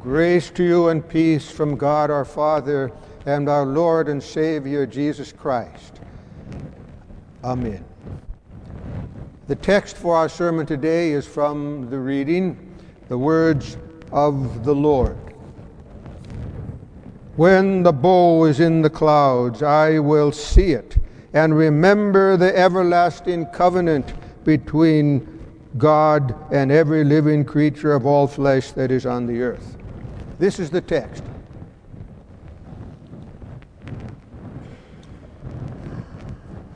Grace to you and peace from God our Father and our Lord and Savior Jesus Christ. Amen. The text for our sermon today is from the reading, the words of the Lord. When the bow is in the clouds, I will see it and remember the everlasting covenant between God and every living creature of all flesh that is on the earth. This is the text.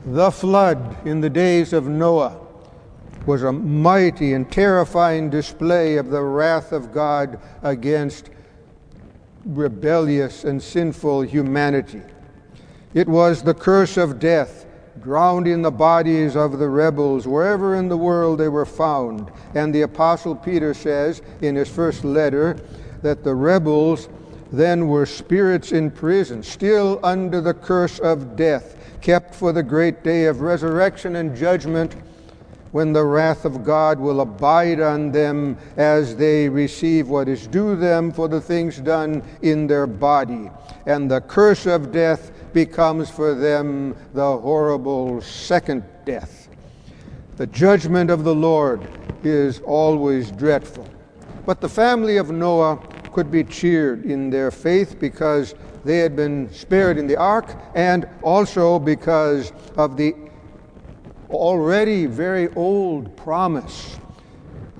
The flood in the days of Noah was a mighty and terrifying display of the wrath of God against rebellious and sinful humanity. It was the curse of death, drowning the bodies of the rebels wherever in the world they were found. And the Apostle Peter says in his first letter that the rebels then were spirits in prison, still under the curse of death, kept for the great day of resurrection and judgment when the wrath of God will abide on them as they receive what is due them for the things done in their body. And the curse of death becomes for them the horrible second death. The judgment of the Lord is always dreadful. But the family of Noah could be cheered in their faith because they had been spared in the ark and also because of the already very old promise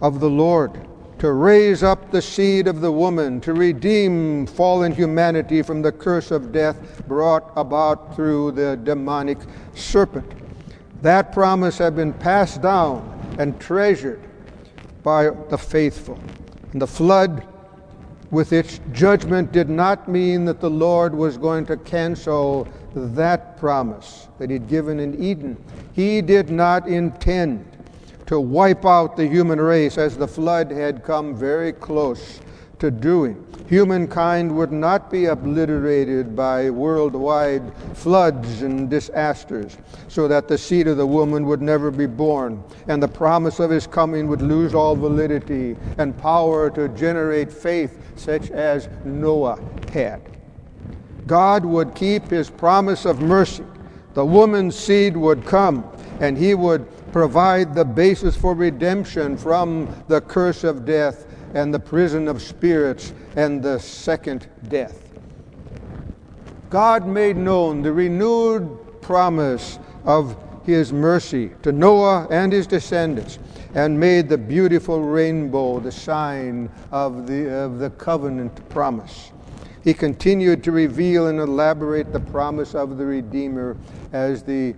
of the Lord to raise up the seed of the woman, to redeem fallen humanity from the curse of death brought about through the demonic serpent. That promise had been passed down and treasured by the faithful. And the flood, with its judgment, did not mean that the Lord was going to cancel that promise that he'd given in Eden. He did not intend to wipe out the human race as the flood had come very close to doing. Humankind would not be obliterated by worldwide floods and disasters, so that the seed of the woman would never be born, and the promise of his coming would lose all validity and power to generate faith such as Noah had. God would keep his promise of mercy. The woman's seed would come, and he would provide the basis for redemption from the curse of death and the prison of spirits and the second death. God made known the renewed promise of his mercy to Noah and his descendants and made the beautiful rainbow the sign of the, of the covenant promise. He continued to reveal and elaborate the promise of the Redeemer as the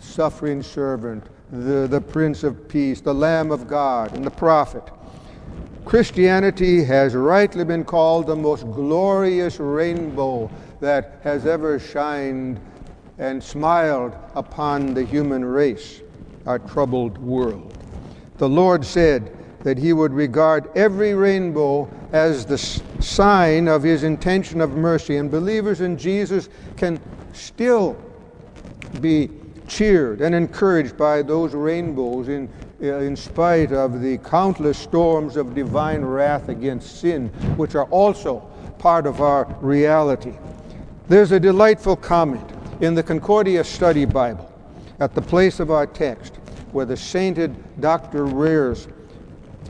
suffering servant, the, the Prince of Peace, the Lamb of God, and the prophet. Christianity has rightly been called the most glorious rainbow that has ever shined and smiled upon the human race, our troubled world. The Lord said that He would regard every rainbow as the sign of his intention of mercy. And believers in Jesus can still be cheered and encouraged by those rainbows in, Uh, in spite of the countless storms of divine wrath against sin, which are also part of our reality. There's a delightful comment in the Concordia Study Bible at the place of our text where the sainted Dr. Roehrs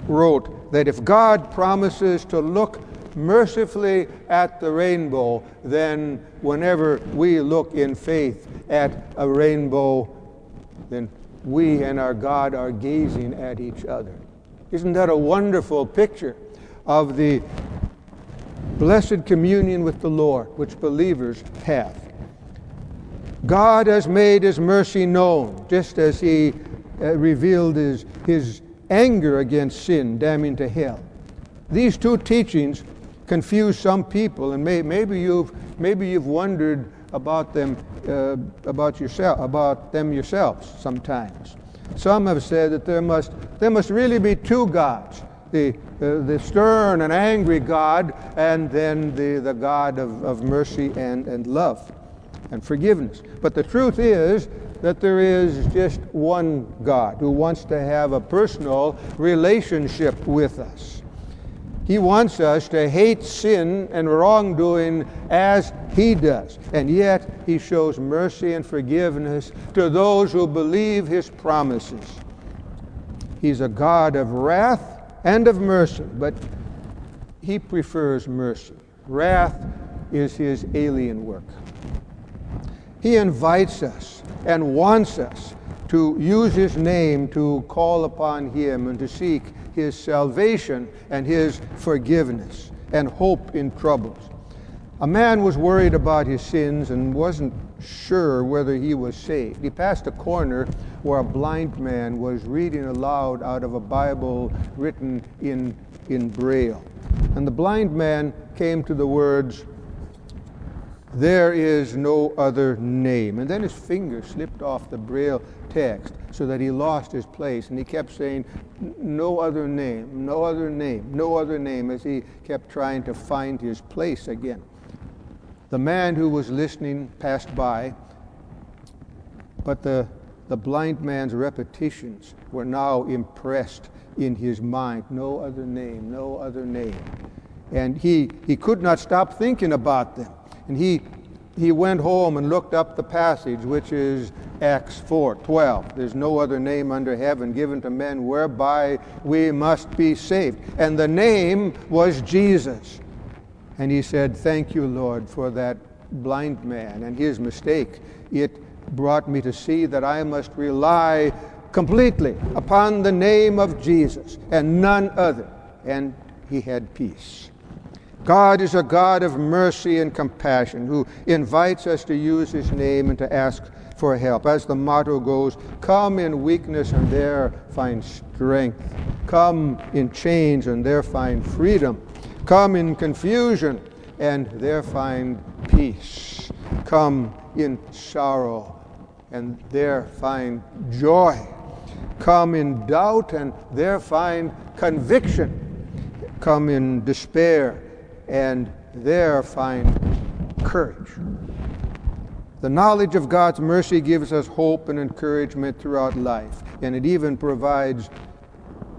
wrote that if God promises to look mercifully at the rainbow, then whenever we look in faith at a rainbow, then we and our God are gazing at each other. Isn't that a wonderful picture of the blessed communion with the Lord, which believers have? God has made his mercy known, just as he uh, revealed his, his anger against sin, damning to hell. These two teachings confuse some people, and may, maybe you've maybe you've wondered about them uh, about yourself about them yourselves sometimes. Some have said that there must there must really be two gods. The, uh, the stern and angry God, and then the, the God of, of mercy and, and love and forgiveness. But the truth is that there is just one God who wants to have a personal relationship with us. He wants us to hate sin and wrongdoing as He does. And yet, He shows mercy and forgiveness to those who believe His promises. He's a God of wrath and of mercy, but He prefers mercy. Wrath is His alien work. He invites us and wants us to use His name to call upon Him and to seek His salvation and His forgiveness and hope in troubles. A man was worried about his sins and wasn't sure whether he was saved. He passed a corner where a blind man was reading aloud out of a Bible written in, in Braille. And the blind man came to the words, there is no other name. And then his finger slipped off the Braille text so that he lost his place. And he kept saying, No other name, no other name, no other name, as he kept trying to find his place again. The man who was listening passed by, but the, the blind man's repetitions were now impressed in his mind. No other name, no other name. And he, he could not stop thinking about them. And he, he went home and looked up the passage, which is Acts 4 12. There's no other name under heaven given to men whereby we must be saved. And the name was Jesus. And he said, Thank you, Lord, for that blind man and his mistake. It brought me to see that I must rely completely upon the name of Jesus and none other. And he had peace. God is a God of mercy and compassion who invites us to use his name and to ask for help. As the motto goes, come in weakness and there find strength. Come in chains and there find freedom. Come in confusion and there find peace. Come in sorrow and there find joy. Come in doubt and there find conviction. Come in despair and there find courage. The knowledge of God's mercy gives us hope and encouragement throughout life, and it even provides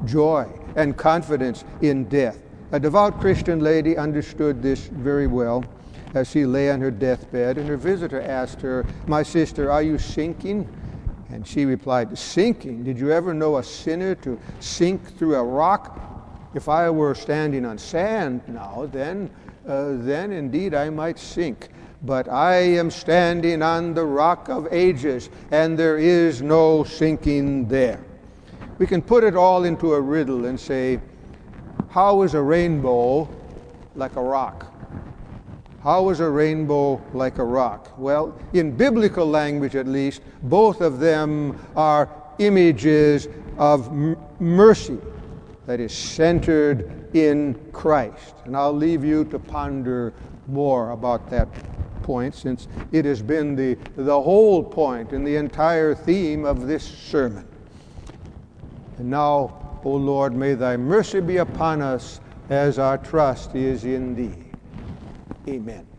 joy and confidence in death. A devout Christian lady understood this very well as she lay on her deathbed, and her visitor asked her, My sister, are you sinking? And she replied, Sinking? Did you ever know a sinner to sink through a rock? If I were standing on sand now, then, uh, then indeed I might sink. But I am standing on the rock of ages, and there is no sinking there. We can put it all into a riddle and say, How is a rainbow like a rock? How is a rainbow like a rock? Well, in biblical language at least, both of them are images of mercy that is centered in Christ. And I'll leave you to ponder more about that point since it has been the, the whole point and the entire theme of this sermon. And now, O Lord, may thy mercy be upon us as our trust is in thee. Amen.